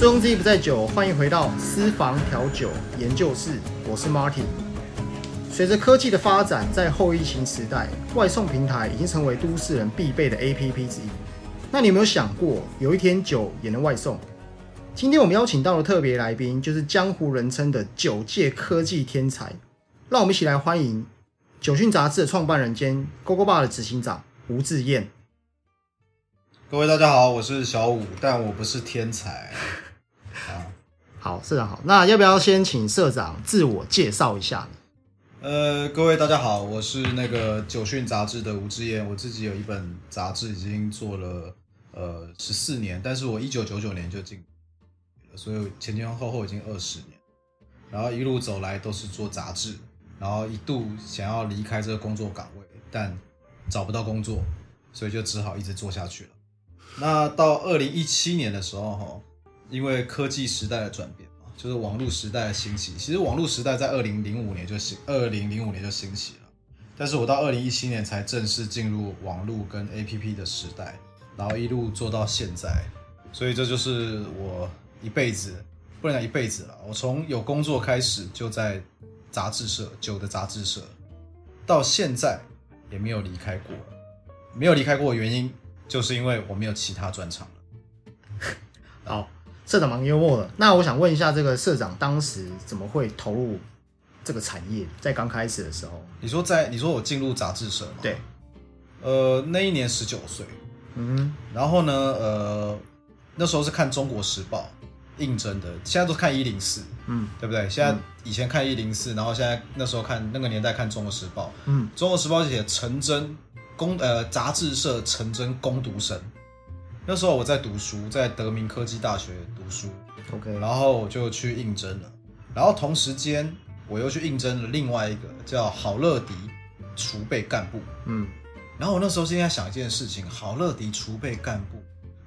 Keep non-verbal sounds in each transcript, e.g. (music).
醉翁之意不在酒，欢迎回到私房调酒研究室，我是 Martin。随着科技的发展，在后疫情时代，外送平台已经成为都市人必备的 APP 之一。那你有没有想过，有一天酒也能外送？今天我们邀请到的特别来宾，就是江湖人称的酒界科技天才。让我们一起来欢迎《酒讯》杂志的创办人兼 GoGo Bar 的执行长吴志燕。各位大家好，我是小五，但我不是天才。好，社长好。那要不要先请社长自我介绍一下呢？呃，各位大家好，我是那个《九讯》杂志的吴志燕。我自己有一本杂志，已经做了呃十四年，但是我一九九九年就进，所以前前后后已经二十年。然后一路走来都是做杂志，然后一度想要离开这个工作岗位，但找不到工作，所以就只好一直做下去了。那到二零一七年的时候，哈，因为科技时代的转变嘛，就是网络时代的兴起。其实网络时代在二零零五年就兴，二零零五年就兴起了。但是我到二零一七年才正式进入网络跟 A P P 的时代，然后一路做到现在。所以这就是我一辈子，不能讲一辈子了。我从有工作开始就在杂志社，酒的杂志社，到现在也没有离开过。没有离开过的原因。就是因为我没有其他专长了。(laughs) 好，社长蛮幽默的。那我想问一下，这个社长当时怎么会投入这个产业？在刚开始的时候，你说在你说我进入杂志社嘛？对。呃，那一年十九岁。嗯。然后呢？呃，那时候是看《中国时报》应征的，现在都看一零四。嗯，对不对？现在以前看一零四，然后现在那时候看那个年代看《中国时报》。嗯，《中国时报》写陈真。攻呃杂志社陈真攻读生，那时候我在读书，在德明科技大学读书，OK，然后我就去应征了，然后同时间我又去应征了另外一个叫好乐迪储备干部，嗯，然后我那时候现在想一件事情，好乐迪储备干部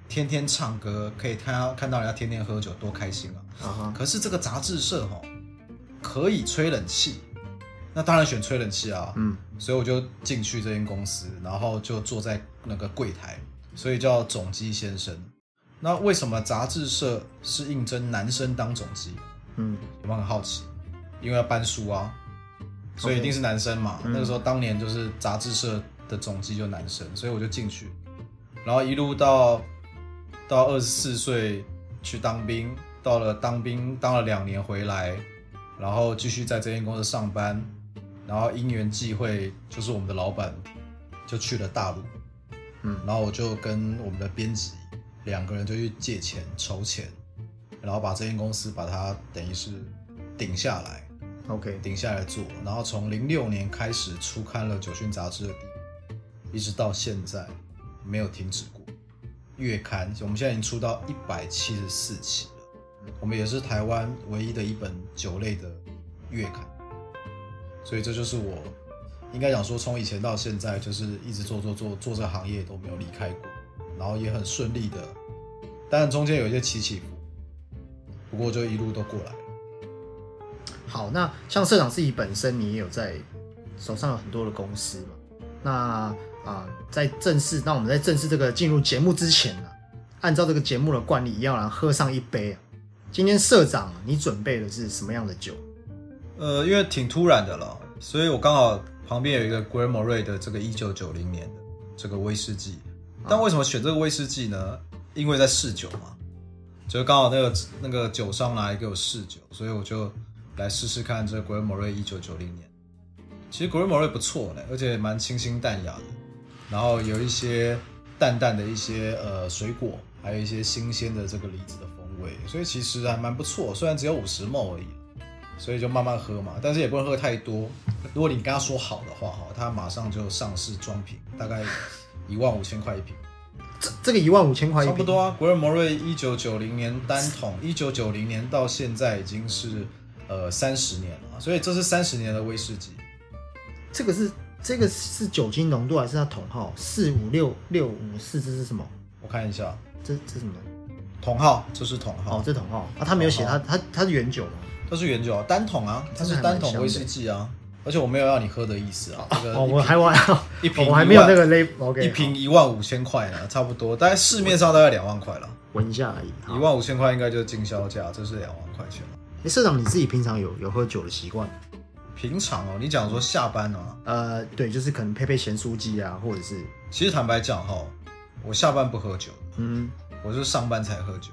天天唱歌，可以看到看到人家天天喝酒，多开心啊！啊可是这个杂志社哈，可以吹冷气。那当然选吹冷气啊，嗯，所以我就进去这间公司，然后就坐在那个柜台，所以叫总机先生。那为什么杂志社是应征男生当总机？嗯，有没有很好奇？因为要搬书啊，所以一定是男生嘛。那个时候当年就是杂志社的总机就男生，所以我就进去，然后一路到到二十四岁去当兵，到了当兵当了两年回来，然后继续在这间公司上班。然后因缘际会，就是我们的老板就去了大陆，嗯，然后我就跟我们的编辑两个人就去借钱筹钱，然后把这间公司把它等于是顶下来，OK，顶下来做，然后从零六年开始出刊了《酒讯》杂志的第一，一直到现在没有停止过月刊，我们现在已经出到一百七十四期了，我们也是台湾唯一的一本酒类的月刊。所以这就是我应该讲说，从以前到现在，就是一直做做做做这行业都没有离开过，然后也很顺利的，当然中间有一些起起伏，不过就一路都过来。好，那像社长自己本身，你也有在手上有很多的公司嘛？那啊，在正式，那我们在正式这个进入节目之前呢，按照这个节目的惯例，要来喝上一杯。今天社长，你准备的是什么样的酒？呃，因为挺突然的了，所以我刚好旁边有一个 g r a m o r y 的这个一九九零年的这个威士忌。但为什么选这个威士忌呢？因为在试酒嘛，就刚好那个那个酒商拿来给我试酒，所以我就来试试看这个 g r a m o r y 一九九零年。其实 g r a m o r y 不错嘞，而且蛮清新淡雅的，然后有一些淡淡的一些呃水果，还有一些新鲜的这个梨子的风味，所以其实还蛮不错。虽然只有五十 ml 而已。所以就慢慢喝嘛，但是也不能喝太多。如果你跟他说好的话，哈，他马上就上市装瓶，大概一万五千块一瓶。这这个一万五千块差不多啊。古尔摩瑞一九九零年单桶，一九九零年到现在已经是呃三十年了，所以这是三十年的威士忌。这个是这个是酒精浓度还是它桶号？四五六六五四，这是什么？我看一下，这这什么？桶号，这是桶号。哦，这桶号啊，他没有写，他他他是原酒吗？都是原酒啊，单桶啊，它是单桶威士忌啊。而且我没有要你喝的意思啊。这个哦，一瓶我还玩，一瓶我还没有那个 label。OK，一瓶一万五千块呢，差不多，大概市面上大概两万块了。闻一下而已。好一万五千块应该就是经销价，这是两万块钱。哎社长，你自己平常有有喝酒的习惯？平常哦，你讲说下班啊，呃，对，就是可能配配咸酥鸡啊，或者是其实坦白讲哈，我下班不喝酒，嗯，我是上班才喝酒。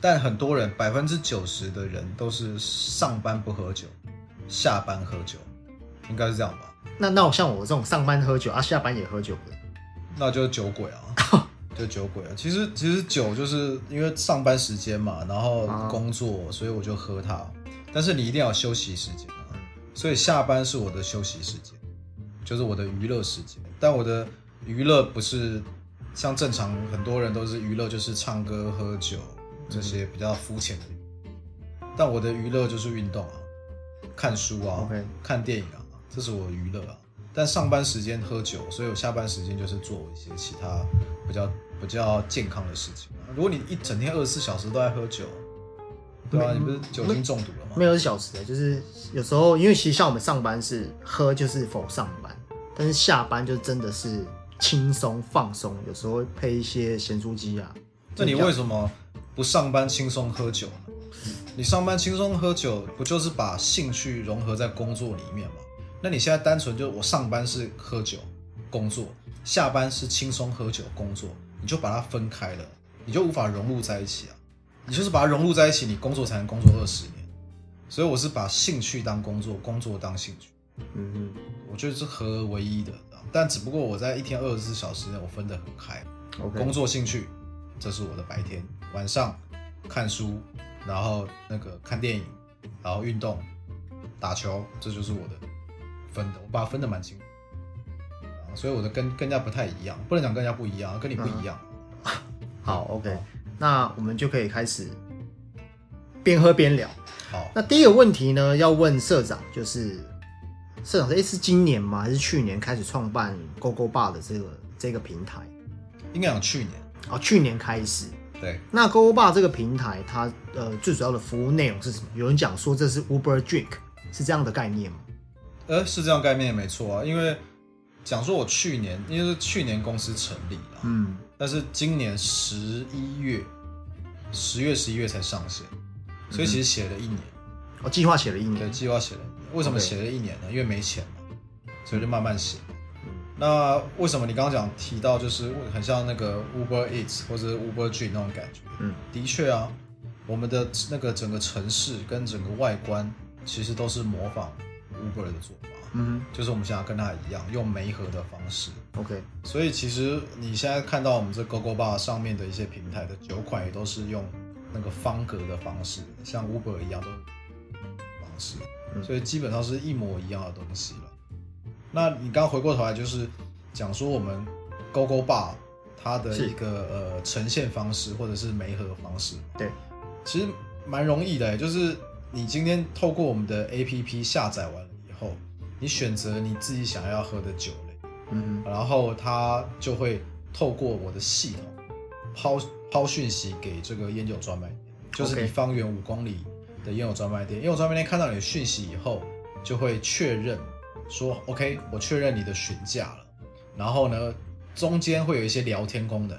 但很多人百分之九十的人都是上班不喝酒，下班喝酒，应该是这样吧？那那我像我这种上班喝酒啊，下班也喝酒的，那就是酒鬼啊，(laughs) 就酒鬼啊。其实其实酒就是因为上班时间嘛，然后啊工作，所以我就喝它。但是你一定要有休息时间啊，所以下班是我的休息时间，就是我的娱乐时间。但我的娱乐不是像正常很多人都是娱乐就是唱歌、喝酒这些比较肤浅的但我的娱乐就是运动啊，看书啊 OK 看电影啊，这是我娱乐啊。但上班时间喝酒，所以我下班时间就是做一些其他比较比较健康的事情啊。如果你一整天二十四小时都在喝酒，对啊，你不是酒精中毒了吗？没有小时的，就是有时候因为其实像我们上班是喝就是否上班，但是下班就真的是轻松放松，有时候会配一些咸酥鸡啊。那你为什么不上班轻松喝酒呢？你上班轻松喝酒，不就是把兴趣融合在工作里面吗？那你现在单纯就我上班是喝酒工作，下班是轻松喝酒工作，你就把它分开了，你就无法融入在一起啊。你就是把它融入在一起，你工作才能工作二十年。所以我是把兴趣当工作，工作当兴趣，嗯我觉得是合而为一的。但只不过我在一天二十四小时内，我分得很开。工作兴趣，这是我的白天；晚上看书，然后那个看电影，然后运动、打球，这就是我的分的。我把它分的蛮清所以我的跟跟人家不太一样，不能讲跟人家不一样，跟你不一样。好，OK，那我们就可以开始边喝边聊。好，那第一个问题呢，要问社长，就是社长，诶是今年吗？还是去年开始创办 GoGo Bar 的这个这个平台？应该讲去年，哦，去年开始。对，那 GoGo Bar 这个平台，它呃最主要的服务内容是什么？有人讲说这是 Uber Drink，是这样的概念吗？呃，是这样概念没错啊，因为讲说我去年，因为是去年公司成立了，嗯，但是今年十一月、十月、十一月才上线，所以其实写了一年。我、计划写了一年对，年，计划写了，为什么写了一年呢？因为没钱嘛，所以就慢慢写。嗯那为什么你刚刚讲提到就是很像那个 Uber Eats 或者 Uber Dream 那种感觉？嗯，的确啊，我们的那个整个城市跟整个外观其实都是模仿 Uber 的做法，嗯就是我们想要跟它一样，用媒合的方式。，OK，所以其实你现在看到我们这 GoGo Bar 上面的一些平台的酒款，也都是用那个方格的方式，像 Uber 一样的方式，嗯所以基本上是一模一样的东西了。那你刚刚回过头来就是讲说我们勾勾爸它的一个呃呈现方式或者是媒合方式，对，其实蛮容易的，就是你今天透过我们的 APP 下载完了以后，你选择你自己想要喝的酒类。嗯然后它就会透过我的系统抛抛讯息给这个烟酒专卖店，就是你方圆五公里的烟酒专卖店，烟酒专卖店看到你的讯息以后，就会确认说 OK，我确认你的询价了。然后呢，中间会有一些聊天功能，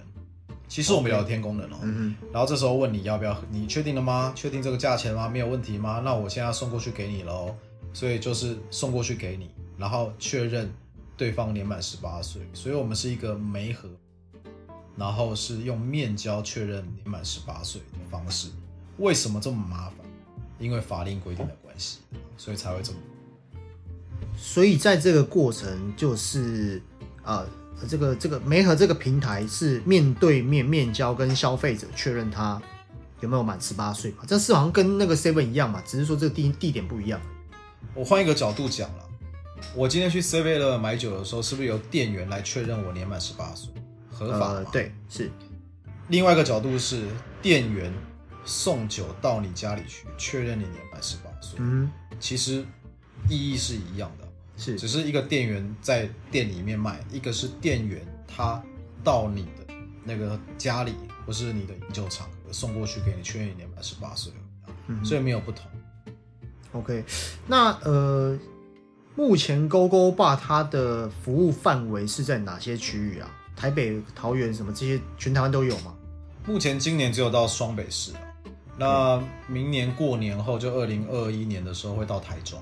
其实我们聊天功能哦。嗯然后这时候问你要不要，你确定了吗？确定这个价钱吗？没有问题吗？那我现在送过去给你喽。所以就是送过去给你，然后确认对方年满十八岁。所以我们是一个媒合，然后是用面交确认年满十八岁的方式。为什么这么麻烦？因为法令规定的关系，所以才会这么。哼，所以在这个过程就是呃。这个这个媒合这个平台是面对面面交跟消费者确认他有没有满十八岁嘛？这是好像跟那个 Seven 一样嘛，只是说这个地地点不一样。我换一个角度讲了，我今天去 Seven 买酒的时候，是不是由店员来确认我年满十八岁？合法吗？呃，对，是另外一个角度是，店员送酒到你家里去，确认你年满十八岁，嗯其实意义是一样的，是只是一个店员在店里面卖，一个是店员他到你的那个家里或是你的饮酒场合送过去给你，确认你年满十八岁，嗯所以没有不同。OK，那呃，目前 GO GO Bar 它的服务范围是在哪些区域啊？台北、桃园什么这些，全台湾都有吗？目前今年只有到双北市啊，那明年过年后就二零二一年的时候会到台中。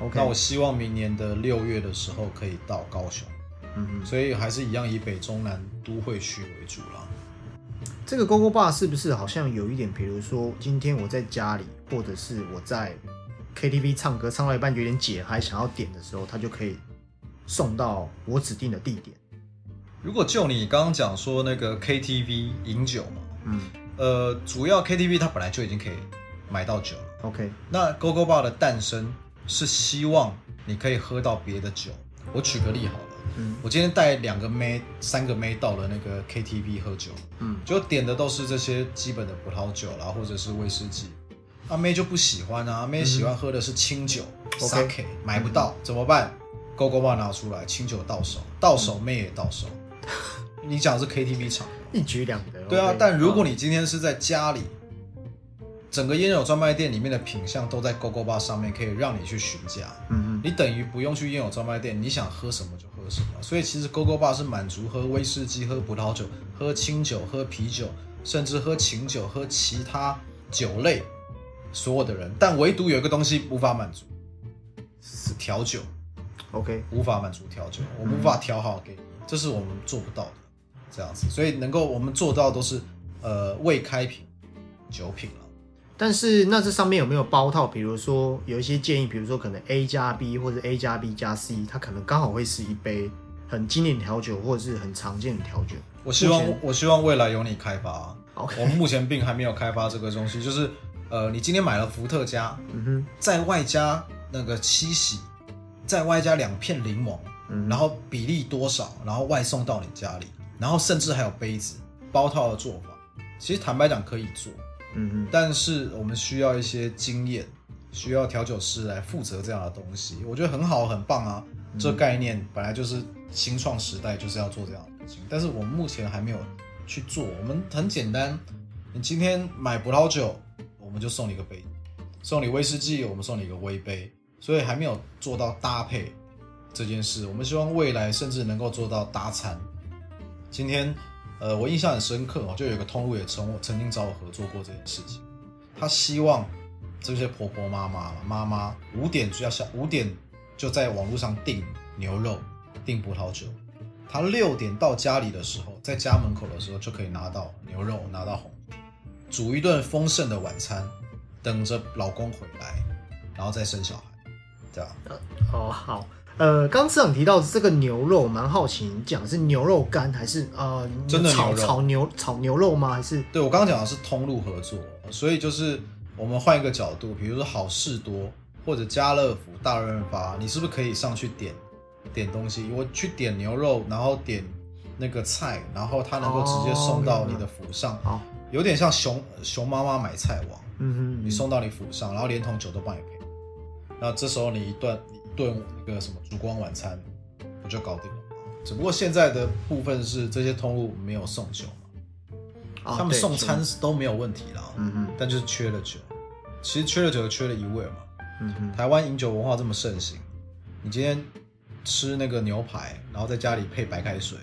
OK，那我希望明年的六月的时候可以到高雄，嗯所以还是一样以北中南都会区为主啦。这个 GO GO Bar 是不是好像有一点，比如说今天我在家里，或者是我在 KTV 唱歌唱到一半有点解还，想要点的时候，它就可以送到我指定的地点。如果就你刚刚讲说那个 KTV 饮酒嘛，嗯呃，主要 KTV 它本来就已经可以买到酒了。，OK，那 GO GO Bar 的诞生是希望你可以喝到别的酒。我举个例好了，嗯我今天带两个妹、三个妹到了那个 KTV 喝酒，嗯就点的都是这些基本的葡萄酒啦，或者是威士忌。阿妹就不喜欢啊，阿妹喜欢喝的是清酒、嗯 OK 买不到怎么办？GO GO Bar 拿出来，清酒到手，到手妹也到手。(laughs) 你讲的是 KTV 场，一举两得。对啊但如果嗯你今天是在家里，整个烟酒专卖店里面的品相都在 GO GO Bar 上面，可以让你去询价。嗯你等于不用去烟酒专卖店，你想喝什么就喝什么。所以其实 GO GO Bar 是满足喝威士忌、喝葡萄酒、喝清酒、喝啤酒，甚至喝琴酒、喝其他酒类所有的人，但唯独有一个东西无法满足，是调酒，，OK，无法满足调酒，我无法调好给你，这是我们做不到的。这样子，所以能够我们做到都是呃未开瓶酒品了。但是那这上面有没有包套？比如说有一些建议，比如说可能 A 加 B 或者 A 加 B 加 C，它可能刚好会是一杯很经典调酒或者是很常见的调酒。我希望我希望未来由你开发我们目前并还没有开发这个东西，就是呃，你今天买了伏特加，嗯哼，再外加那个七喜，再外加两片柠檬，嗯然后比例多少，然后外送到你家里，然后甚至还有杯子包套的做法。其实坦白讲可以做，但是我们需要一些经验，需要调酒师来负责这样的东西。我觉得很好，很棒啊！这概念本来就是新创时代就是要做这样的事情，但是我们目前还没有去做。我们很简单，你今天买葡萄酒，我们就送你一个杯；送你威士忌，我们送你一个微杯。所以还没有做到搭配这件事。我们希望未来甚至能够做到搭餐。今天，呃，我印象很深刻哦，就有个通路也曾曾经找我合作过这件事情。他希望这些婆婆妈妈妈妈五点就要下，五点就在网络上订牛肉、订葡萄酒。他六点到家里的时候，在家门口的时候就可以拿到牛肉，拿到红，煮一顿丰盛的晚餐，等着老公回来，然后再生小孩，对吧？哦好。呃，刚市长提到这个牛肉，蛮好奇，你讲的是牛肉干还是呃真的牛肉炒牛炒牛肉吗？还是对我刚刚讲的是通路合作，所以就是我们换一个角度，比如说好事多或者家乐福、大润发，你是不是可以上去点点东西？我去点牛肉，然后点那个菜，然后它能够直接送到你的府上，好？有点像熊熊妈妈买菜网，嗯哼，你送到你府上，然后连同酒都帮你配。那这时候你一顿一顿那个什么烛光晚餐，不就搞定了吗？只不过现在的部分是这些通路没有送酒嘛。哦他们送餐都没有问题啦，嗯哼，但就是缺了酒。其实缺了酒，缺了一味嘛。嗯哼，台湾饮酒文化这么盛行，你今天吃那个牛排，然后在家里配白开水，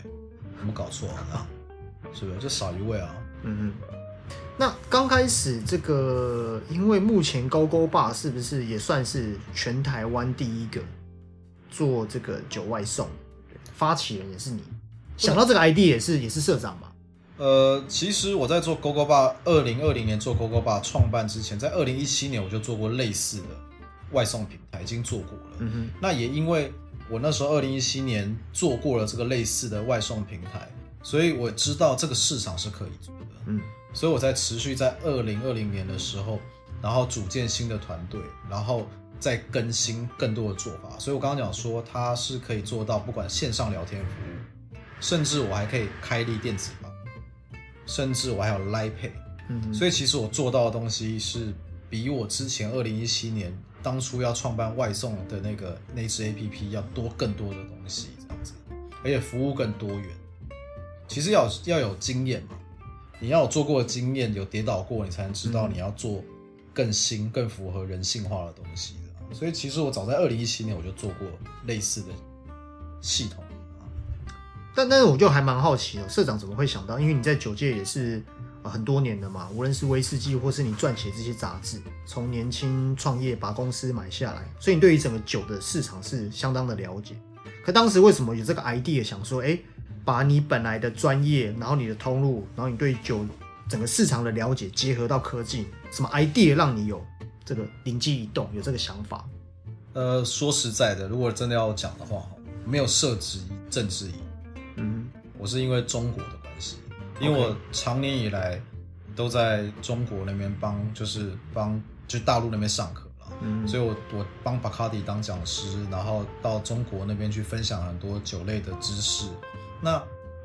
有没有搞错啊？(laughs) 是不是就少一味啊？嗯哼。那刚开始这个，因为目前勾勾爸是不是也算是全台湾第一个做这个酒外送？发起人也是你，想到这个 ID 也是也是社长吧？呃，其实我在做 GoGo Bar，二零二零年做 GoGo Bar 创办之前，在二零一七年我就做过类似的外送平台，已经做过了。嗯哼，那也因为我那时候二零一七年做过了这个类似的外送平台，所以我知道这个市场是可以做的。嗯所以我在持续在二零二零年的时候，然后组建新的团队，然后再更新更多的做法。所以我刚刚讲说，它是可以做到不管线上聊天服务，甚至我还可以开立电子报，甚至我还有 Line Pay。嗯，所以其实我做到的东西是比我之前二零一七年当初要创办外送的那个那支 A P P 要多更多的东西，这样子，而且服务更多元。其实要要有经验嘛，你要有做过的经验，有跌倒过，你才能知道你要做更新、更符合人性化的东西的。所以其实我早在二零一七年我就做过类似的系统。但但是我就还蛮好奇的，社长怎么会想到？因为你在酒界也是很多年的嘛，无论是威士忌或是你撰写这些杂志，从年轻创业把公司买下来，所以你对于整个酒的市场是相当的了解。可当时为什么有这个 idea 想说，哎，把你本来的专业，然后你的通路，然后你对酒整个市场的了解结合到科技，什么 idea 让你有这个灵机一动，有这个想法？呃，说实在的，如果真的要讲的话，没有设置政治疑。嗯，我是因为中国的关系，因为我长年以来都在中国那边帮，就是帮就大陆那边上课了，嗯，所以我我帮巴卡迪当讲师，然后到中国那边去分享很多酒类的知识。那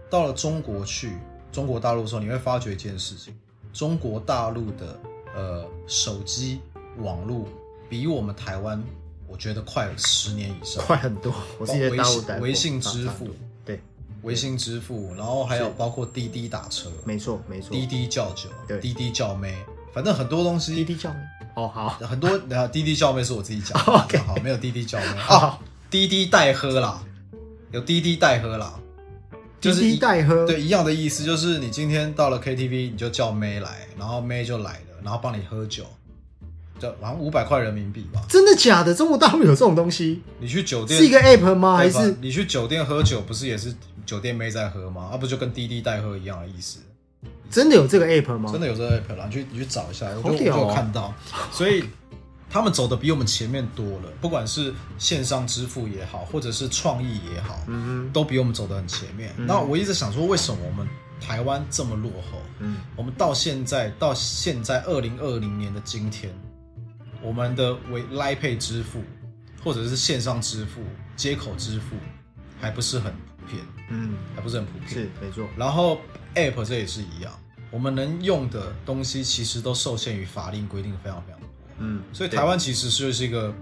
到了中国去中国大陆的时候，你会发觉一件事情：中国大陆的呃手机网络比我们台湾，我觉得快十年以上，快很多。我是在大陆微信支付。对微信支付，然后还有包括滴滴打车，没错没错，滴滴叫酒，对，滴滴叫妹，反正很多东西。滴滴叫妹，哦好，很多然后滴滴叫妹是我自己讲，(laughs) OK，好，没有滴滴叫妹 (laughs) 啊，滴滴代喝啦，有滴滴代喝啦，滴滴代喝，对，一样的意思，就是你今天到了 KTV，你就叫妹来，然后妹就来了，然后帮你喝酒。就好像五百块人民币吧？真的假的？中国大陆有这种东西？你去酒店是一个 app 吗？还是你去酒店喝酒，不是也是酒店妹在喝吗？啊，不就跟滴滴代喝一样的意思？真的有这个 app 吗？真的有这个 app 啦，你去你去找一下，我就我就看到。所以他们走的比我们前面多了，不管是线上支付也好，或者是创意也好，嗯都比我们走的很前面。那我一直想说，为什么我们台湾这么落后？嗯，我们到现在到现在二零二零年的今天。我们的为 Line Pay 支付，或者是线上支付、接口支付，还不是很普遍，嗯，还不是很普遍，是没错。然后 App 这也是一样，我们能用的东西其实都受限于法令规定非常非常多，嗯，所以台湾其实是是一个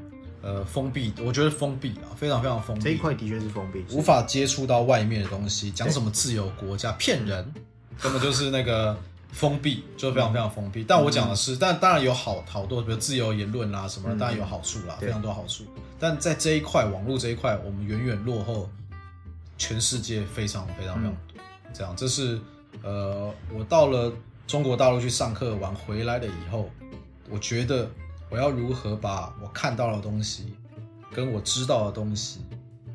呃封闭，我觉得封闭啊，非常非常封闭。这一块的确是封闭，无法接触到外面的东西，讲什么自由国家，骗人，(laughs) 根本就是那个。封闭就非常非常封闭，但我讲的是，但当然有好好多，比如自由言论啦什么的，当然有好处啦，非常多好处。但在这一块网络这一块，我们远远落后全世界非常非常非常多。这样，这是呃，我到了中国大陆去上课完回来了以后，我觉得我要如何把我看到的东西跟我知道的东西，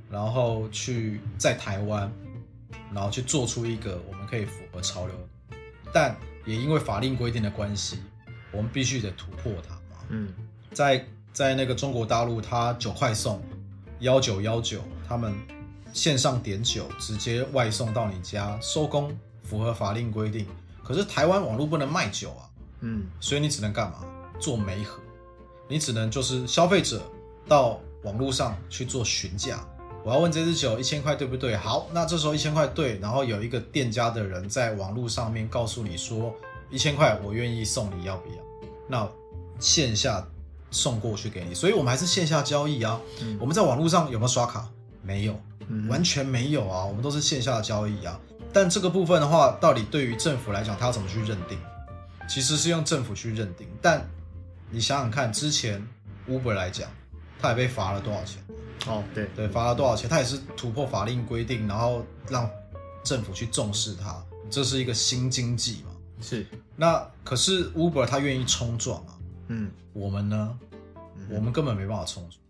然后去在台湾，然后去做出一个我们可以符合潮流。但也因为法令规定的关系，我们必须得突破它嘛。嗯，在在那个中国大陆，它九块送幺九幺九，他们线上点酒直接外送到你家，收工符合法令规定。可是台湾网络不能卖酒啊。嗯，所以你只能干嘛？做媒合，你只能就是消费者到网络上去做询价。我要问这支酒一千块对不对？好，那这时候一千块对，然后有一个店家的人在网络上面告诉你说一千块我愿意送你要不要？那线下送过去给你，所以我们还是线下交易啊。我们在网络上有没有刷卡？没有，完全没有啊。我们都是线下交易啊。但这个部分的话，到底对于政府来讲，他要怎么去认定？其实是用政府去认定。但你想想看，之前 Uber 来讲，他也被罚了多少钱？哦，对对，罚了多少钱？他也是突破法令规定，然后让政府去重视它，这是一个新经济嘛？是。那可是 Uber 他愿意冲撞啊，嗯，我们呢？我们根本没办法冲撞，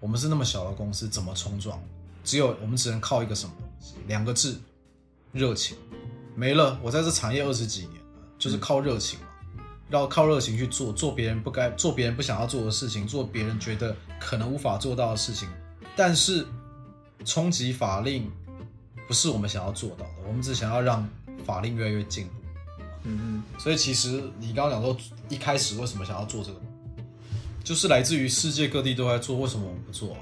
我们是那么小的公司，怎么冲撞？只有我们只能靠一个什么东西？两个字：热情。没了，我在这产业二十几年了，就是靠热情嘛，要靠热情去做，做别人不该做、别人不想要做的事情，做别人觉得可能无法做到的事情。但是，冲击法令不是我们想要做到的。我们只想要让法令越来越进步。嗯嗯。所以其实你刚刚讲说，一开始为什么想要做这个，就是来自于世界各地都在做，为什么我们不做？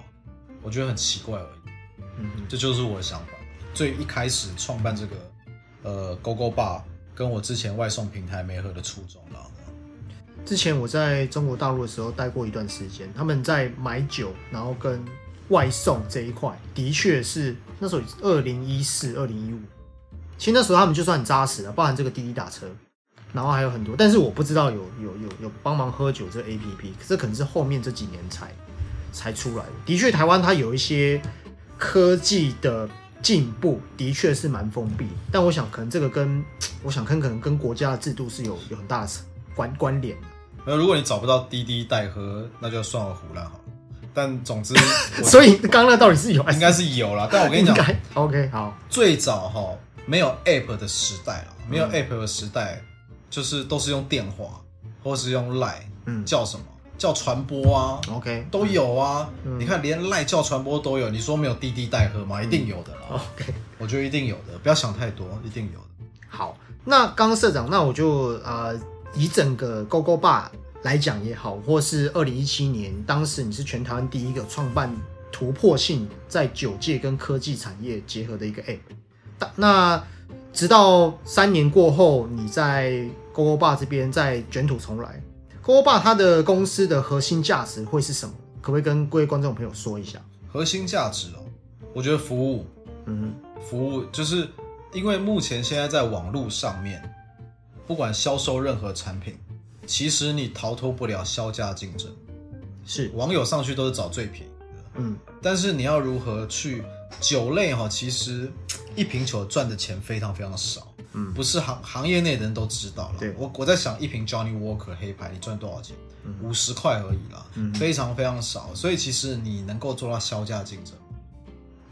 我觉得很奇怪而已。嗯嗯。这就是我的想法。最一开始创办这个呃勾勾爸，跟我之前外送平台没合的初衷了。之前我在中国大陆的时候待过一段时间，他们在买酒，然后跟外送这一块的确是那时候二零一四、二零一五，其实那时候他们就算很扎实了，包含这个滴滴打车，然后还有很多，但是我不知道有有有有帮忙喝酒这 A P P，这可能是后面这几年才才出来的。的确，台湾它有一些科技的进步，的确是蛮封闭。但我想，可能这个跟 (tsk) 我想看，可能跟国家的制度是有有很大的关关联。那如果你找不到滴滴代喝，那就算我胡乱好了。但总之，(laughs) 所以刚刚那到底是有，(laughs) 应该是有啦。但我跟你讲，OK，好，最早哈没有 App 的时代了，没有 App 的时代，就是都是用电话或是用 Line，嗯，叫什么？叫传播啊，OK，都有啊。你看，连 Line 叫传播都有，你说没有滴滴代喝吗？一定有的啦。OK，我觉得一定有的，不要想太多，一定有的。好，那刚刚社长，那我就呃，以整个 GoGo Bar。来讲也好，或是二零一七年，当时你是全台湾第一个创办突破性在酒界跟科技产业结合的一个 App。那直到三年过后，你在 GoGo Bar 这边再卷土重来，GoGo Bar 它的公司的核心价值会是什么？可不可以跟各位观众朋友说一下？核心价值哦，我觉得服务，嗯，服务就是因为目前现在在网络上面，不管销售任何产品。其实你逃脱不了销价竞争，是网友上去都是找最便宜的，嗯，但是你要如何去酒类哈？其实一瓶酒赚的钱非常非常的少，嗯，不是行行业内的人都知道了。对，我我在想一瓶 Johnny Walker 黑牌你赚多少钱？五十块而已啦，嗯，非常非常少。所以其实你能够做到销价竞争，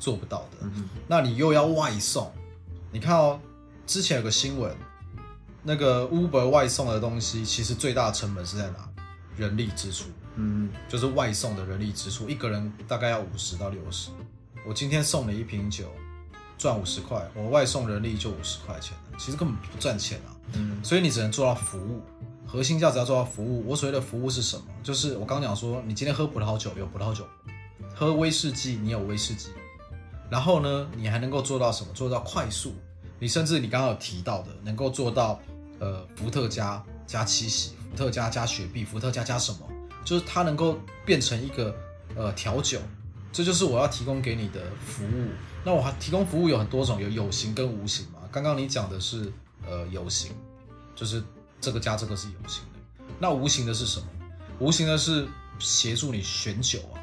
做不到的。嗯那你又要外送，你看哦，之前有个新闻。那个 Uber 外送的东西，其实最大的成本是在哪？人力支出，嗯，就是外送的人力支出，一个人大概要五十到六十。我今天送你一瓶酒，赚五十块，我外送人力就五十块钱了，其实根本不赚钱啊。嗯，所以你只能做到服务，核心价值要做到服务。我所谓的服务是什么？就是我刚讲说，你今天喝葡萄酒有葡萄酒，喝威士忌你有威士忌，然后呢，你还能够做到什么？做到快速，你甚至你刚刚有提到的，能够做到。呃，伏特加加七喜，伏特加加雪碧，伏特加加什么？就是它能够变成一个呃调酒，这就是我要提供给你的服务。那我还提供服务有很多种，有有形跟无形嘛。刚刚你讲的是呃有形，就是这个加这个是有形的。那无形的是什么？无形的是协助你选酒啊，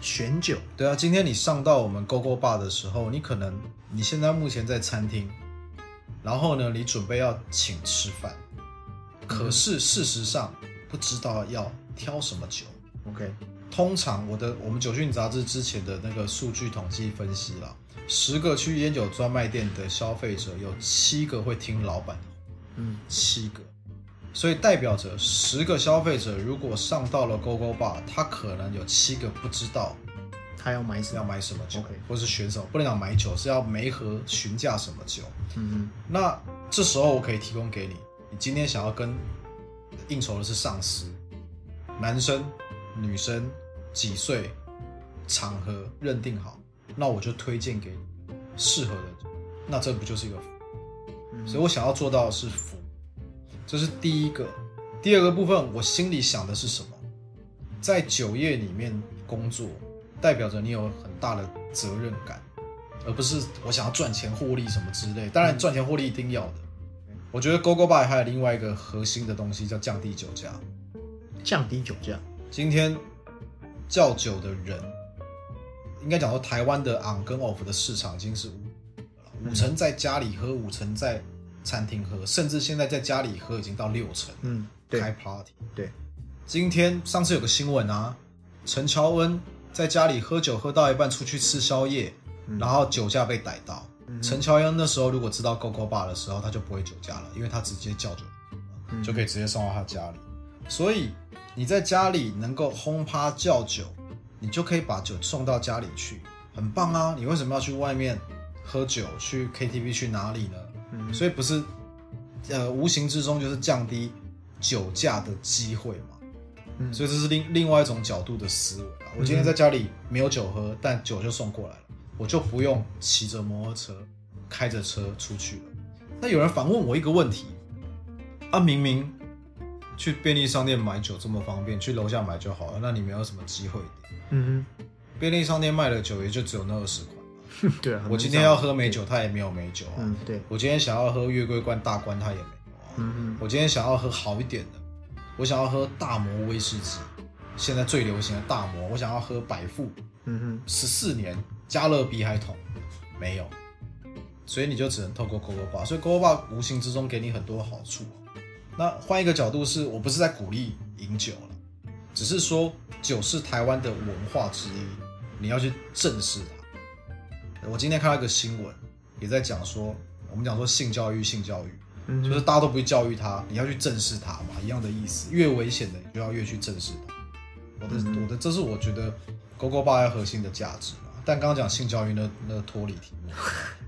选酒。对啊，今天你上到我们 GoGo Bar 的时候，你可能你现在目前在餐厅。然后呢，你准备要请吃饭，可是事实上不知道要挑什么酒。OK，通常我的我们酒讯杂志之前的那个数据统计分析了，十个去烟酒专卖店的消费者有七个会听老板的，嗯，七个，所以代表着十个消费者如果上到了 GoGo Bar，他可能有七个不知道。他要买什要买什么酒，或是选手不能讲买酒，是要媒合询价什么酒。嗯嗯。那这时候我可以提供给你，你今天想要跟应酬的是上司，男生、女生，几岁，场合认定好，那我就推荐给你适合的。那这不就是一个？所以我想要做到的是服，这是第一个。第二个部分，我心里想的是什么？在酒业里面工作。代表着你有很大的责任感，而不是我想要赚钱获利什么之类。当然，赚钱获利一定要的。我觉得 GoGo Bar 还有另外一个核心的东西叫降低酒价。降低酒价。今天叫酒的人，应该讲说台湾的 on 跟 off 的市场已经是五五成在家里喝，五成在餐厅喝，甚至现在在家里喝已经到六成。嗯，开 party。对。今天上次有个新闻啊，陈乔恩。在家里喝酒喝到一半，出去吃宵夜，然后酒驾被逮到。陈乔恩那时候如果知道 GoGo Bar 的时候，他就不会酒驾了，因为他直接叫酒，就可以直接送到他家里。所以你在家里能够轰趴叫酒，你就可以把酒送到家里去，很棒啊！你为什么要去外面喝酒？去 KTV 去哪里呢？所以不是，呃，无形之中就是降低酒驾的机会嘛。所以这是另另外一种角度的思维啊！我今天在家里没有酒喝，但酒就送过来了，我就不用骑着摩托车、开着车出去了。那有人反问我一个问题：啊，明明去便利商店买酒这么方便，去楼下买就好了，那你没有什么机会？嗯哼，便利商店卖的酒也就只有那二十款。(laughs) 对啊，我今天要喝美酒，他也没有美酒啊。嗯，对。我今天想要喝月桂冠大冠，他也没有啊。嗯嗯。我今天想要喝好一点的。我想要喝大摩威士忌，现在最流行的大摩，我想要喝百富，嗯哼，十四年加勒比海桶没有，所以你就只能透过 Coco Bar，所以 Coco Bar 无形之中给你很多好处。那换一个角度是，我不是在鼓励饮酒了，只是说酒是台湾的文化之一，你要去正视它。我今天看到一个新闻，也在讲说，我们讲说性教育，性教育。就是大家都不会教育他，你要去正视他嘛，一样的意思。越危险的，你就要越去正视他。我的我的，这是我觉得勾勾爸要核心的价值嘛。但刚刚讲性教育那那脱离题目，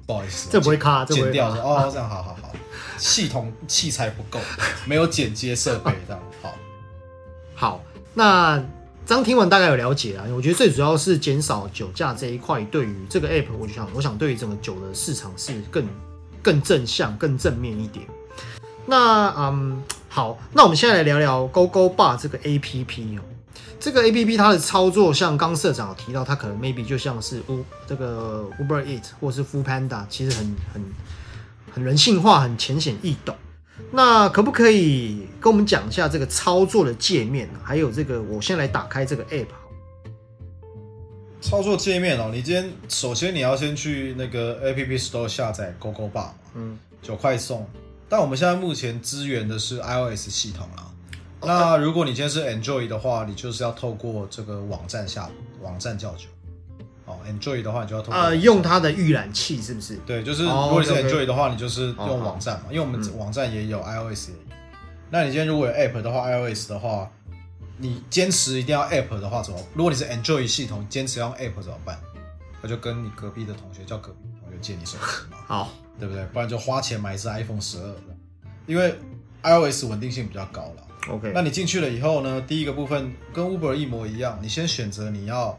不好意思，这不会卡，剪掉哦，这样好好好。系统器材不够，没有剪接设备，这样好。好，(laughs) 那张听完大概有了解啊。我觉得最主要是减少酒驾这一块，对于这个 app，我就想，我想对于整个酒的市场是更。更正向、更正面一点。那嗯，好，那我们现在来聊聊 GO GO BAR 这个 A P P 哦。这个 A P P 它的操作，像刚社长有提到，它可能 maybe 就像是 U 这个 Uber Eat 或是 Food Panda，其实很很很人性化、很浅显易懂。那可不可以跟我们讲一下这个操作的界面？还有这个，我先来打开这个 App。操作界面哦，你今天首先你要先去那个 App Store 下载 GoGo Bar，嗯，九块送。但我们现在目前支援的是 iOS 系统啦。那如果你今天是 Enjoy 的话，你就是要透过这个网站下网站叫酒。哦，Enjoy 的话，你就要通呃用它的预览器是不是？对，就是如果你是 Enjoy 的话，你就是用网站嘛，因为我们网站也有 iOS 也有。那你今天如果有 App 的话，iOS 的话。你坚持一定要 App 的话怎么？如果你是 Android 系统，坚持要用 App 怎么办？那就跟你隔壁的同学叫隔壁同学借你手机嘛，好，对不对？不然就花钱买一只 iPhone 十二的，因为 iOS 稳定性比较高了。OK，那你进去了以后呢？第一个部分跟 Uber 一模一样，你先选择你要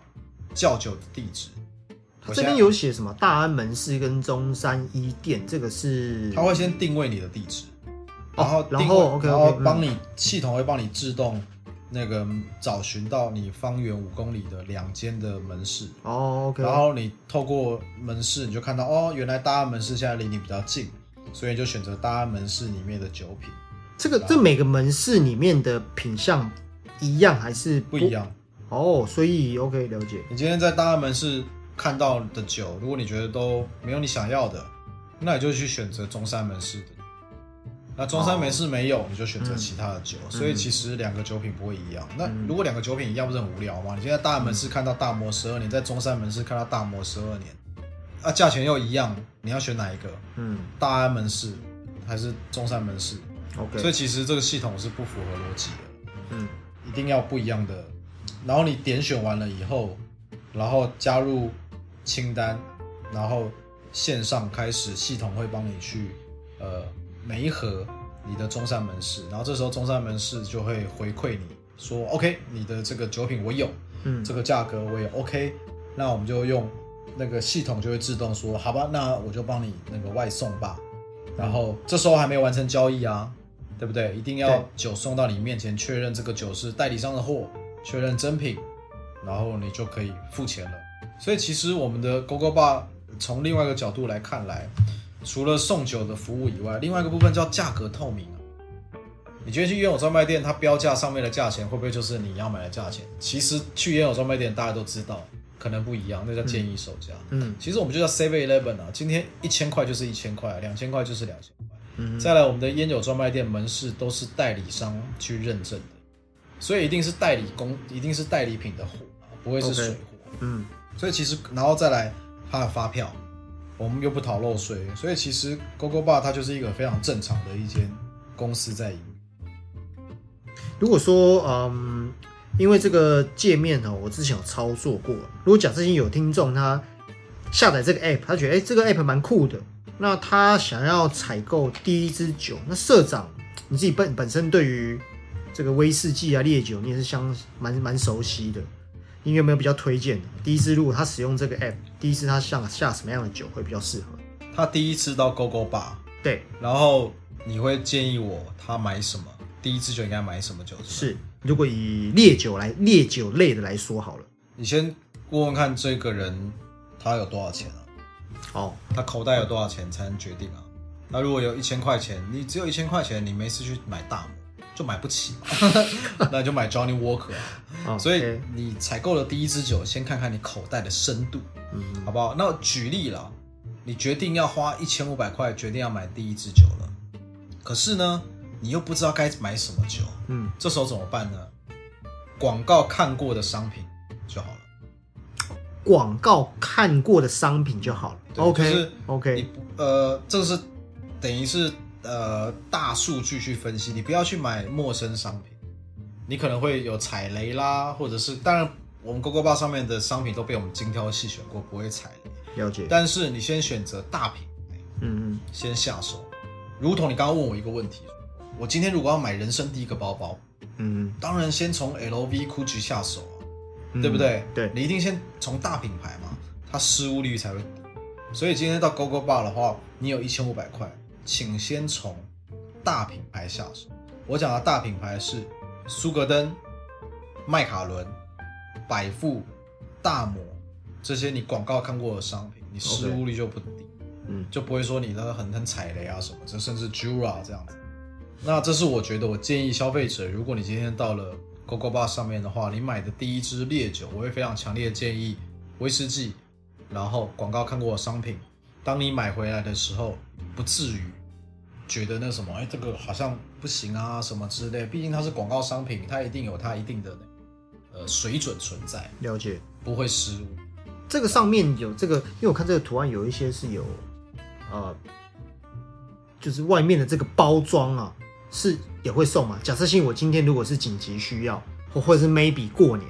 叫酒的地址。这边有写什么？大安门市跟中山一店，这个是？他会先定位你的地址，然后然后 OK，然后帮你系统会帮你自动。那个找寻到你方圆五公里的两间的门市哦，OK，然后你透过门市，你就看到哦，原来大安门市现在离你比较近，所以就选择大安门市里面的酒品。这个这每个门市里面的品相一样还是不一样？哦，所以 OK 了解。你今天在大安门市看到的酒，如果你觉得都没有你想要的，那你就去选择中山门市的。那中山门市没有，你就选择其他的酒，所以其实两个酒品不会一样。那如果两个酒品一样，不是很无聊吗？你现在大门市看到大摩十二年，在中山门市看到大摩十二年，啊，价钱又一样，你要选哪一个？嗯，大安门市还是中山门市？OK，所以其实这个系统是不符合逻辑的。嗯，一定要不一样的。然后你点选完了以后，然后加入清单，然后线上开始，系统会帮你去呃。每一盒你的中山门市，然后这时候中山门市就会回馈你说，OK，你的这个酒品我有，嗯，这个价格我也 OK，那我们就用那个系统就会自动说，好吧，那我就帮你那个外送吧。然后这时候还没有完成交易啊，对不对？一定要酒送到你面前，确认这个酒是代理商的货，确认真品，然后你就可以付钱了。所以其实我们的勾勾爸，从另外一个角度来看来。除了送酒的服务以外，另外一个部分叫价格透明啊。你觉得去烟友专卖店，它标价上面的价钱会不会就是你要买的价钱？其实去烟友专卖店，大家都知道，可能不一样，那叫建议售价。嗯，其实我们就叫 Seven Eleven 啊，今天一千块就是一千块，两千块就是两千块。嗯，再来我们的烟酒专卖店门市都是代理商去认证的，所以一定是代理工，一定是代理品的货，不会是水货。嗯，所以其实然后再来它的发票。我们又不逃漏税，所以其实 GoGo Bar 它就是一个非常正常的一间公司在营。如果说，嗯，因为这个界面呢，我之前有操作过。如果假设有听众他下载这个 app，他觉得哎这个 app 蛮酷的，那他想要采购第一支酒，那社长你自己本本身对于这个威士忌啊烈酒，你也是相蛮蛮熟悉的。你有没有比较推荐的？第一次如果他使用这个 app，第一次他下下什么样的酒会比较适合？他第一次到 GoGo Bar，对，然后你会建议我他买什么？第一次就应该买什么酒？是，如果以烈酒来烈酒类的来说好了，你先问问看这个人他有多少钱啊？哦，他口袋有多少钱才能决定啊？那如果有一千块钱，你只有一千块钱，你没事去买大摩，就买不起，那就买 Johnny Walker 啊。所以你采购了第一支酒，先看看你口袋的深度，嗯，好不好？那举例了，你决定要花一千五百块，决定要买第一支酒了，可是呢，你又不知道该买什么酒，嗯，这时候怎么办呢？广告看过的商品就好了。广告看过的商品就好了。OK OK，你呃，这个是等于是呃大数据去分析，你不要去买陌生商品，你可能会有踩雷啦，或者是当然我们 GoGo 吧上面的商品都被我们精挑细选过，不会踩雷。了解。但是你先选择大品牌，嗯嗯，先下手。如同你刚刚问我一个问题，我今天如果要买人生第一个包包，嗯，当然先从 LV、GUCCI 下手。对不对？对，你一定先从大品牌嘛，它失误率才会低。所以今天到 GoGo Bar 的话，你有一千五百块，请先从大品牌下手。我讲的大品牌是苏格登、麦卡伦、百富、大摩这些你广告看过的商品，你失误率就不低，嗯，就不会说你那个很很踩雷啊什么，这甚至 Jura 这样子。那这是我觉得我建议消费者，如果你今天到了。GoGo Bar 上面的话，你买的第一支烈酒，我会非常强烈的建议威士忌。然后广告看过的商品，当你买回来的时候，不至于觉得那什么，哎，这个好像不行啊，什么之类。毕竟它是广告商品，它一定有它一定的呃水准存在。了解，不会失误。这个上面有这个，因为我看这个图案有一些是有，呃，就是外面的这个包装啊。是也会送嘛？假设性，我今天如果是紧急需要，或或者是 maybe 过年，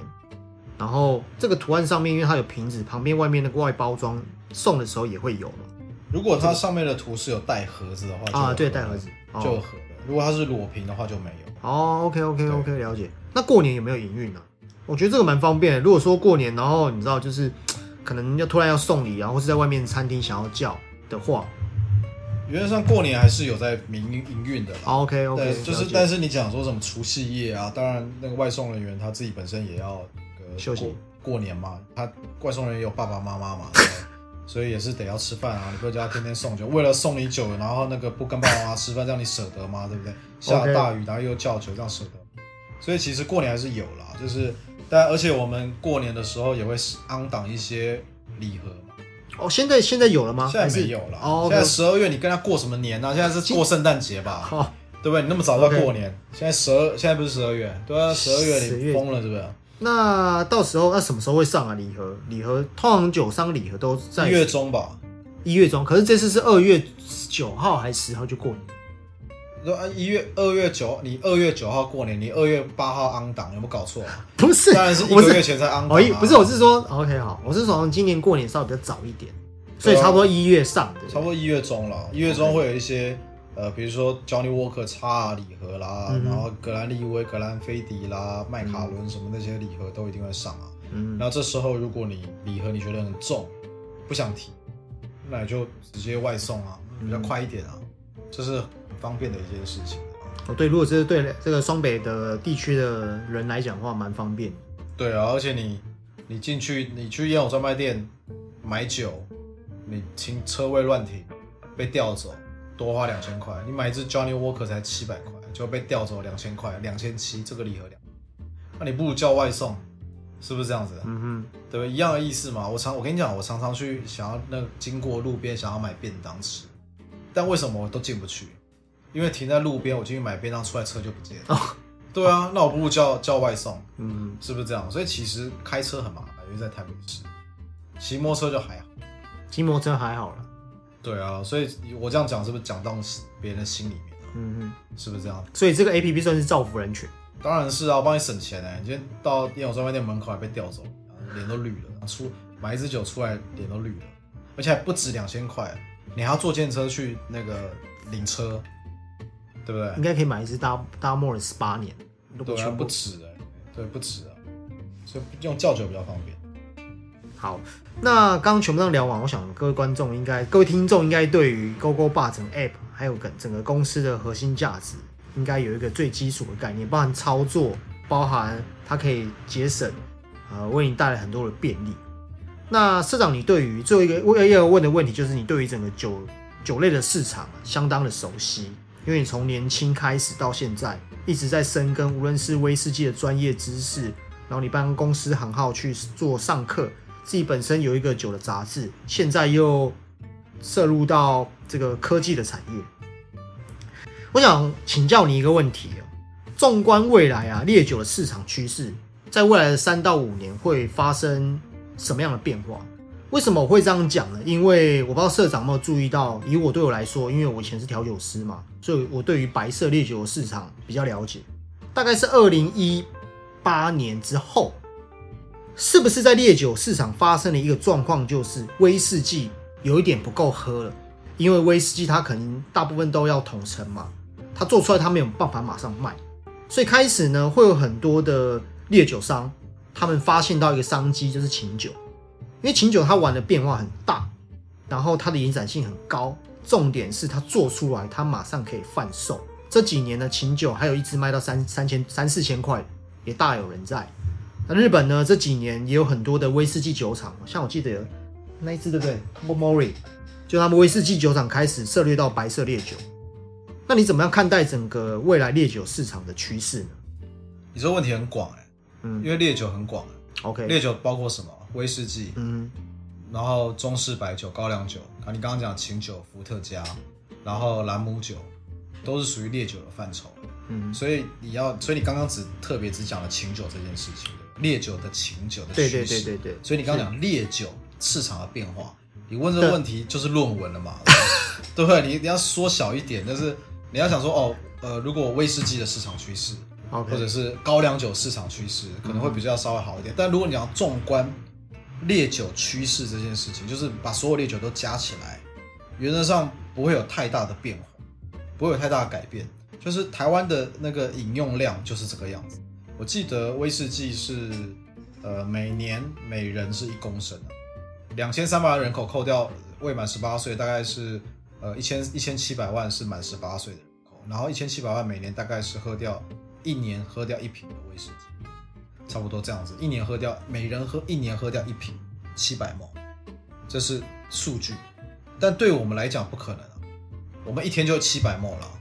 然后这个图案上面，因为它有瓶子，旁边外面那个外包装送的时候也会有嘛。如果它上面的图是有带盒子的话，啊，对，带盒子就有盒的。如果它是裸屏的话就没有。哦，OK OK OK，了解。那过年有没有营运呢？我觉得这个蛮方便。如果说过年，然后你知道就是可能要突然要送礼啊，或是在外面餐厅想要叫的话。原则上过年还是有在营营运的，OK OK，对，就是但是你讲说什么除夕夜啊，当然那个外送人员他自己本身也要休息过年嘛，他外送人员有爸爸妈妈嘛，(laughs) 所以也是得要吃饭啊，你不叫他天天送酒，为了送你酒，然后那个不跟爸爸妈妈吃饭，让你舍得吗？对不对？下大雨然后又叫酒，这样舍得？所以其实过年还是有啦，就是但而且我们过年的时候也会安档一些礼盒。哦，现在现在有了吗？现在没有了。哦，现在十二月你跟他过什么年呢？现在是过圣诞节吧？哦，对不对？你那么早要过年，现在十二，现在不是十二月？对啊，十二月你疯了是不是？那到时候那什么时候会上啊？礼盒，礼盒，通常酒商礼盒都在一月中吧？一月中，可是这次是二月九号还是十号就过年？说一月二月九，你二月九号过年，你二月八号安档，有没有搞错啊？不是，当然是一个月前才安档。不是，我是说，OK，好，我是从今年过年稍微比较早一点，所以差不多一月上的，差不多一月中了。一月中会有一些呃，比如说 Johnny Walker 叉礼盒啦，然后格兰利威、格兰菲迪啦、麦卡伦什么那些礼盒都一定会上啊。嗯，然后这时候如果你礼盒你觉得很重，不想提，那你就直接外送啊，比较快一点啊，这是很。方便的一件事情哦，对，如果这是对这个双北的地区的人来讲的话，蛮方便。对啊，而且你你进去，你去烟火专卖店买酒，你停车位乱停，被调走，多花两千块。你买一支 Johnny Walker 才七百块，就被调走两千块，两千七，这个礼盒两，那你不如叫外送，是不是这样子？嗯哼，对？一样的意思嘛。我常我跟你讲，我常常去想要那经过路边想要买便当吃，但为什么我都进不去？因为停在路边，我进去买便当，出来车就不见了。对啊，那我不如叫叫外送，嗯，是不是这样？所以其实开车很麻烦，因为在台北市，骑摩托车就还好，骑摩托车还好了。对啊，所以我这样讲是不是讲到别人的心里面嗯嗯，是不是这样？所以这个 A P P 算是造福人群。当然是啊，我帮你省钱哎。你今天到电火专卖店门口还被调走，脸都绿了。出买一支酒出来脸都绿了，而且还不止两千块，你还要坐电车去那个领车。对不对？应该可以买一支大大莫尔十八年，对啊，不止哎，对，不止啊，所以用轿酒比较方便。好，那刚刚全部都聊完，我想各位观众应该，各位听众应该对于 GoGo 霸整 App 还有跟整个公司的核心价值，应该有一个最基础的概念，包含操作，包含它可以节省，呃，为你带来很多的便利。那社长，你对于最后一个我要问的问题，就是你对于整个酒酒类的市场相当的熟悉。因为你从年轻开始到现在一直在深耕，无论是威士忌的专业知识，然后你帮公司行号去做上课，自己本身有一个酒的杂志，现在又涉入到这个科技的产业。我想请教你一个问题哦，纵观未来啊，烈酒的市场趋势，在未来的三到五年会发生什么样的变化？为什么我会这样讲呢？因为我不知道社长有没有注意到，以我对我来说，因为我以前是调酒师嘛，所以我对于白色烈酒的市场比较了解。大概是二零一八年之后，是不是在烈酒市场发生了一个状况，就是威士忌有一点不够喝了？因为威士忌它可能大部分都要桶陈嘛，它做出来它没有办法马上卖，所以开始呢会有很多的烈酒商，他们发现到一个商机，就是琴酒。因为琴酒它玩的变化很大，然后它的延展性很高，重点是它做出来它马上可以贩售。这几年呢，琴酒还有一支卖到三三千三四千块，也大有人在。那日本呢，这几年也有很多的威士忌酒厂，像我记得那一次对不对？Mori，就他们威士忌酒厂开始涉猎到白色烈酒。那你怎么样看待整个未来烈酒市场的趋势呢？你这个问题很广哎，嗯，因为烈酒很广。OK，烈酒包括什么？威士忌，嗯，然后中式白酒、高粱酒啊，你刚刚讲琴酒、伏特加，然后兰姆酒，都是属于烈酒的范畴，嗯，所以你要，所以你刚刚只特别只讲了琴酒这件事情，烈酒的琴酒的趋势，对对对对对，所以你刚刚讲烈酒市场的变化，你问这个问题就是论文了嘛，对 (laughs) 不对？你你要缩小一点，但是你要想说，哦，呃，如果威士忌的市场趋势，或者是高粱酒市场趋势，可能会比较稍微好一点，但如果你要纵观。烈酒趋势这件事情，就是把所有烈酒都加起来，原则上不会有太大的变化，不会有太大的改变。就是台湾的那个饮用量就是这个样子。我记得威士忌是，呃，每年每人是一公升，两千三百万人口扣掉未满十八岁，大概是呃一千一千七百万是满十八岁的人口，然后一千七百万每年大概是喝掉一年喝掉一瓶的威士忌。差不多这样子，一年喝掉，每人喝一年喝掉一瓶七百毫这是数据。但对我们来讲不可能啊，我们一天就七百毫了，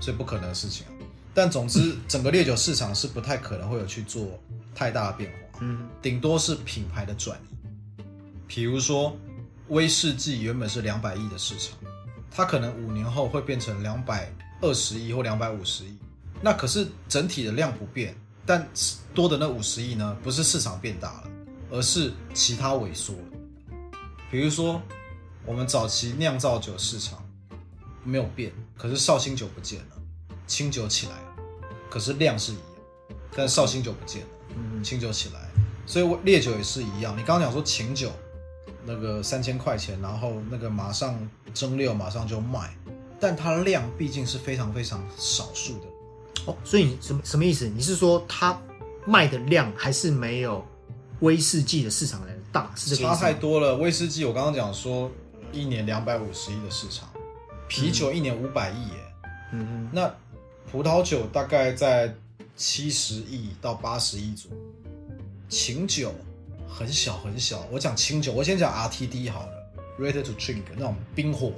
所以不可能的事情。但总之，整个烈酒市场是不太可能会有去做太大的变化，嗯，顶多是品牌的转移。比如说，威士忌原本是两百亿的市场，它可能五年后会变成两百二十亿或两百五十亿，那可是整体的量不变。但多的那五十亿呢，不是市场变大了，而是其他萎缩了。比如说，我们早期酿造酒市场没有变，可是绍兴酒不见了，清酒起来，可是量是一样，但绍兴酒不见了，嗯清酒起来，所以我烈酒也是一样。你刚刚讲说琴酒那个三千块钱，然后那个马上蒸馏马上就卖，但它量毕竟是非常非常少数的。哦，所以什么什么意思？你是说它卖的量还是没有威士忌的市场来的大？是这个差太多了。威士忌我刚刚讲说一年两百五十亿的市场，啤酒一年五百亿耶。嗯嗯。那葡萄酒大概在七十亿到八十亿左右。琴酒很小很小。我讲清酒，我先讲 RTD 好了，Ready to Drink 那种冰火。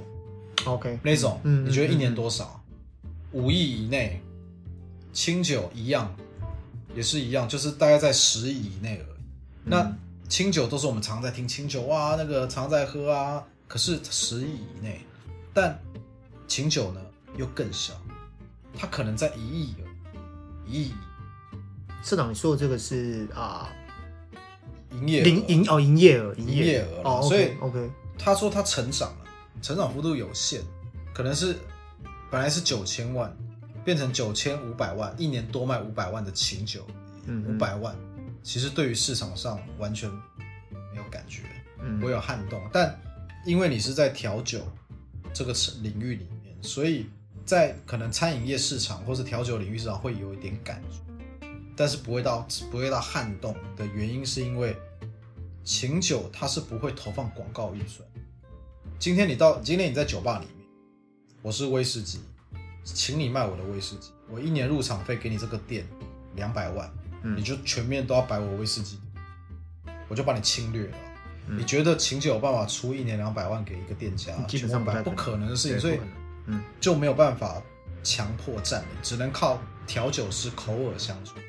OK。那种，你觉得一年多少？五亿以内。清酒一样，也是一样，就是大概在十亿以内而已。那清酒都是我们常在听清酒哇，那个常在喝啊。可是十亿以内，但琴酒呢又更小，它可能在一亿一亿。社长，你说的这个是啊，营业营营哦，营业额，营业额哦。所以 OK，他说他成长了，成长幅度有限，可能是本来是九千万。变成九千五百万，一年多卖五百万的琴酒，嗯，五百万，其实对于市场上完全没有感觉，嗯，会有撼动。但因为你是在调酒这个领域里面，所以在可能餐饮业市场或是调酒领域市场会有一点感觉，但是不会到不会到撼动的原因，是因为琴酒它是不会投放广告预算。今天你到今天你在酒吧里面，我是威士忌。请你卖我的威士忌，我一年入场费给你这个店两百万，你就全面都要摆我威士忌，我就把你侵略了。你觉得琴酒有办法出一年两百万给一个店家？基本上不可能的事情，所以嗯就没有办法强迫占领，只能靠调酒师口耳相传。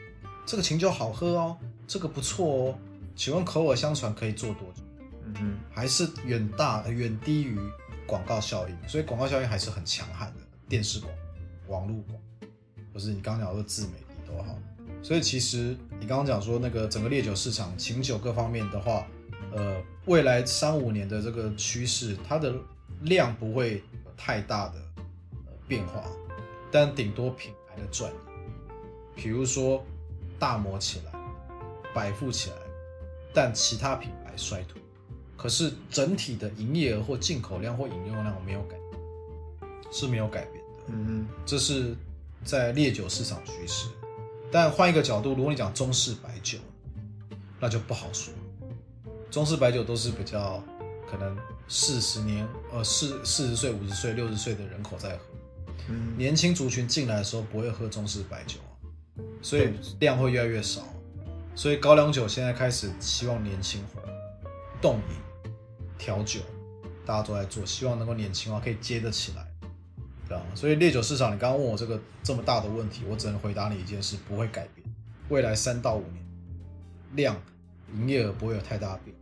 这个琴酒好喝哦，这个不错哦，请问口耳相传可以做多久？嗯哼，还是远大远低于广告效应，所以广告效应还是很强悍的。电视广、网络广，或是你刚刚讲的自媒体都好。所以其实你刚刚讲说那个整个烈酒市场、琴酒各方面的话，呃，未来三五年的这个趋势，它的量不会有太大的变化，但顶多品牌的转移，比如说大摩起来，百富起来，但其他品牌衰退，可是整体的营业额或进口量或饮用量没有改，是没有改变的。嗯，这是在烈酒市场趋势。但换一个角度，如果你讲中式白酒，那就不好说。中式白酒都是比较可能四十年，呃，四四十岁、五十岁、六十岁的人口在喝。嗯，年轻族群进来的时候不会喝中式白酒所以量会越来越少。所以高粱酒现在开始希望年轻化，冻饮、调酒，大家都在做，希望能够年轻化，可以接得起来。所以烈酒市场，你刚刚问我这个这么大的问题，我只能回答你一件事：不会改变。未来三到五年，量、营业额不会有太大变，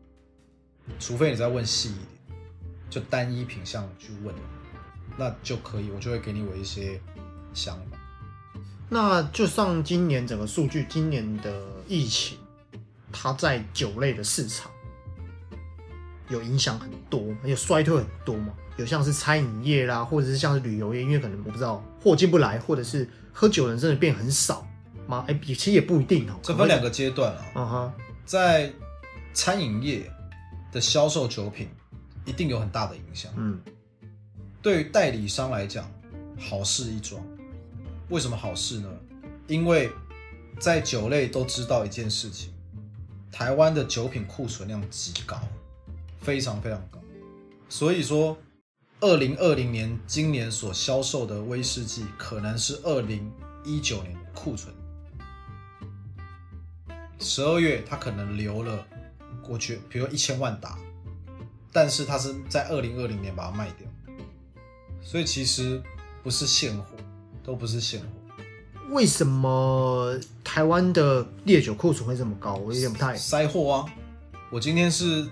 除非你再问细一点，就单一品项去问，那就可以，我就会给你我一些想法。那就像今年整个数据，今年的疫情，它在酒类的市场有影响很多，有衰退很多嘛？有像是餐饮业啦，或者是像是旅游业，因为可能我不知道货进不来，或者是喝酒人真的变很少吗？哎，其实也不一定哦。这分两个阶段啊。嗯哼，在餐饮业的销售酒品一定有很大的影响。嗯，对于代理商来讲，好事一桩。为什么好事呢？因为在酒类都知道一件事情，台湾的酒品库存量极高，非常非常高，所以说。二零二零年今年所销售的威士忌，可能是二零一九年库存。十二月它可能留了过去，比如一千万打，但是它是在二零二零年把它卖掉，所以其实不是现货，都不是现货。为什么台湾的烈酒库存会这么高？我有点不太塞货啊！我今天是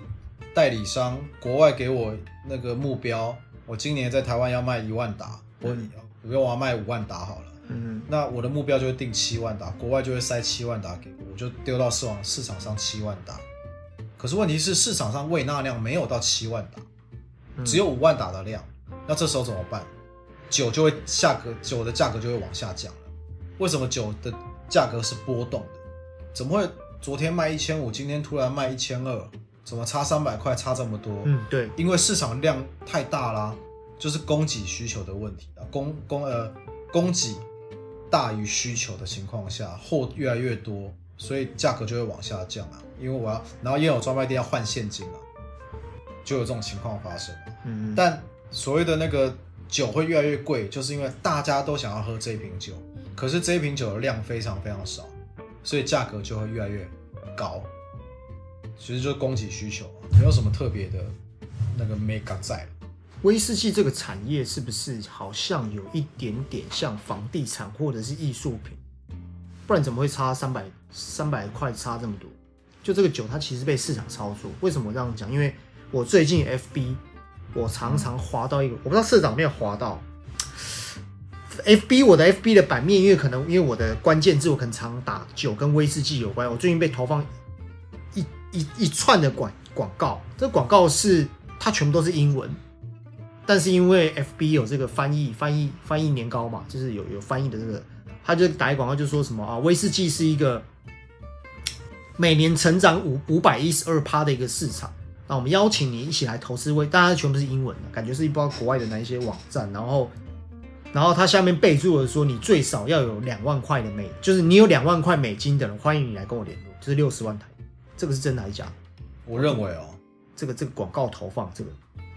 代理商，国外给我那个目标。我今年在台湾要卖一万打，我我要我要卖五万打好了，嗯，那我的目标就会定七万打，国外就会塞七万打给我，我就丢到市场市场上七万打。可是问题是市场上喂纳量没有到七万打，只有五万打的量，那这时候怎么办？酒就会价格酒的价格就会往下降了。为什么酒的价格是波动的？怎么会昨天卖一千五，今天突然卖一千二？怎么差三百块，差这么多？嗯，对，因为市场量太大啦，就是供给需求的问题啊。供供呃，供给大于需求的情况下，货越来越多，所以价格就会往下降啊。因为我要，然后也有专卖店要换现金啊，就有这种情况发生。嗯，但所谓的那个酒会越来越贵，就是因为大家都想要喝这一瓶酒，可是这一瓶酒的量非常非常少，所以价格就会越来越高。其实就是供给需求，没有什么特别的那个 mega 在。威士忌这个产业是不是好像有一点点像房地产或者是艺术品？不然怎么会差三百三百块差这么多？就这个酒，它其实被市场操作。为什么这样讲？因为我最近 FB 我常常滑到一个，我不知道社长没有滑到 FB 我的 FB 的版面，因为可能因为我的关键字我可能常打酒跟威士忌有关，我最近被投放。一一串的广广告，这广告是它全部都是英文，但是因为 FB 有这个翻译翻译翻译年糕嘛，就是有有翻译的这个，他就打一广告就说什么啊，威士忌是一个每年成长五五百一十二趴的一个市场，那我们邀请你一起来投资微，大家全部是英文的，感觉是一包国外的哪一些网站，然后然后它下面备注了说你最少要有两万块的美，就是你有两万块美金的人，欢迎你来跟我联络，就是六十万台。这个是真的还是假的？我认为哦，这个这个广告投放，这个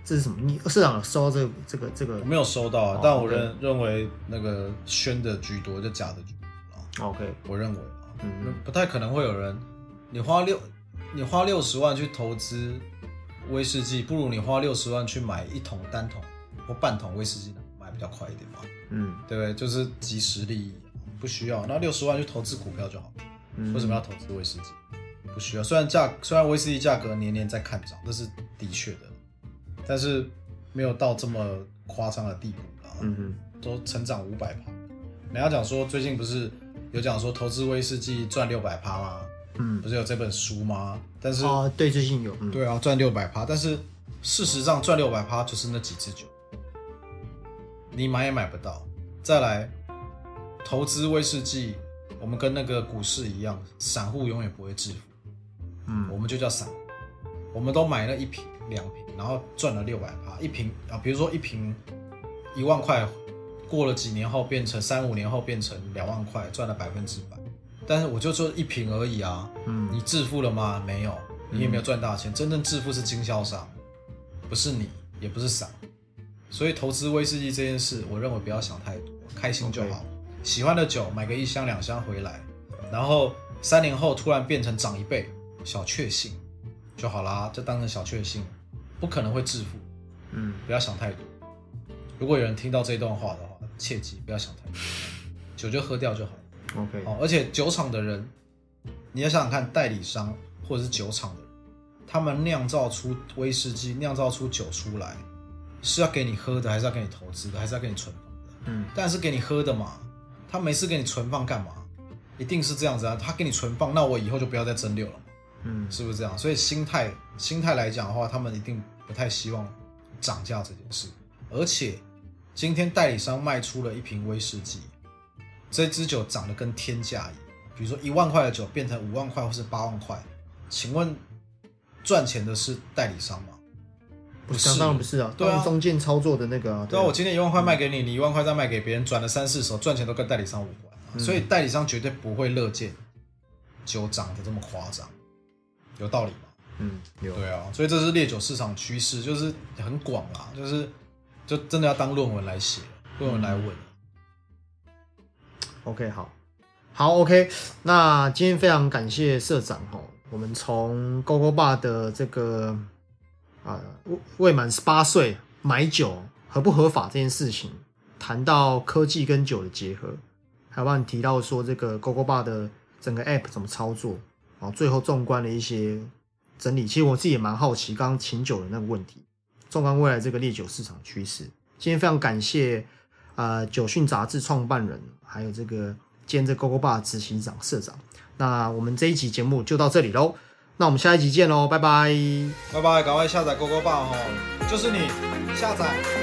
这是什么？你社长收到这个这个这个？我没有收到啊，但我认认为那个宣的居多，就假的居多 OK，我认为啊，嗯，不太可能会有人，你花六你花六十万去投资威士忌，不如你花六十万去买一桶单桶或半桶威士忌买比较快一点嘛。嗯，对不对？就是及时利益，不需要。那六十万去投资股票就好。为什么要投资威士忌？不需要。虽然价虽然威士忌价格年年在看涨，这是的确的，但是没有到这么夸张的地步啊。嗯哼，都成长五百趴。人家讲说最近不是有讲说投资威士忌赚六百趴吗？嗯，不是有这本书吗？但是啊，对，最近有。对啊，赚六百趴，但是事实上赚六百趴就是那几支酒，你买也买不到。再来，投资威士忌，我们跟那个股市一样，散户永远不会致富。嗯，我们就叫散户，我们都买了一瓶、两瓶，然后赚了六百趴一瓶啊。比如说一瓶一万块，过了几年后变成三五年后变成两万块，赚了百分之百。但是我就做一瓶而已啊，嗯，你致富了吗？没有，你也没有赚大钱。真正致富是经销商，不是你，也不是傻。所以投资威士忌这件事，我认为不要想太多，开心就好。喜欢的酒买个一箱两箱回来，然后三年后突然变成涨一倍，小确幸就好啦，就当成小确幸，不可能会致富。嗯，不要想太多。如果有人听到这段话的话，切记不要想太多，酒就喝掉就好。OK，哦，而且酒厂的人，你要想想看，代理商或者是酒厂的人，他们酿造出威士忌、酿造出酒出来，是要给你喝的，还是要给你投资的，还是要给你存放的？嗯，但是给你喝的嘛，他没事给你存放干嘛？一定是这样子啊，他给你存放，那我以后就不要再蒸馏了嗯，是不是这样？所以心态，心态来讲的话，他们一定不太希望涨价这件事。而且今天代理商卖出了一瓶威士忌。这支酒涨得跟天价一样，比如说一万块的酒变成五万块或是八万块，请问赚钱的是代理商吗？不是，当然不是啊。对啊，中间操作的那个。啊对啊，我今天一万块卖给你，你一万块再卖给别人，转了三四手，赚钱都跟代理商无关，所以代理商绝对不会乐见酒涨得这么夸张，有道理吗？嗯，有。对啊，所以这是烈酒市场趋势，就是很广啊，就是就真的要当论文来写，论文来问。OK，好，好，OK，那今天非常感谢社长哈，我们从勾勾爸的这个啊未满十八岁买酒合不合法这件事情，谈到科技跟酒的结合，还有帮你提到说这个勾勾爸的整个 App 怎么操作，啊，最后纵观了一些整理，其实我自己也蛮好奇，刚刚请酒的那个问题，纵观未来这个烈酒市场趋势，今天非常感谢。啊，九讯杂志创办人，还有这个兼这 GoGo 爸执行长、社长。那我们这一集节目就到这里喽。那我们下一集见喽，拜拜，拜拜，赶快下载 GoGo 爸哦，就是你下载。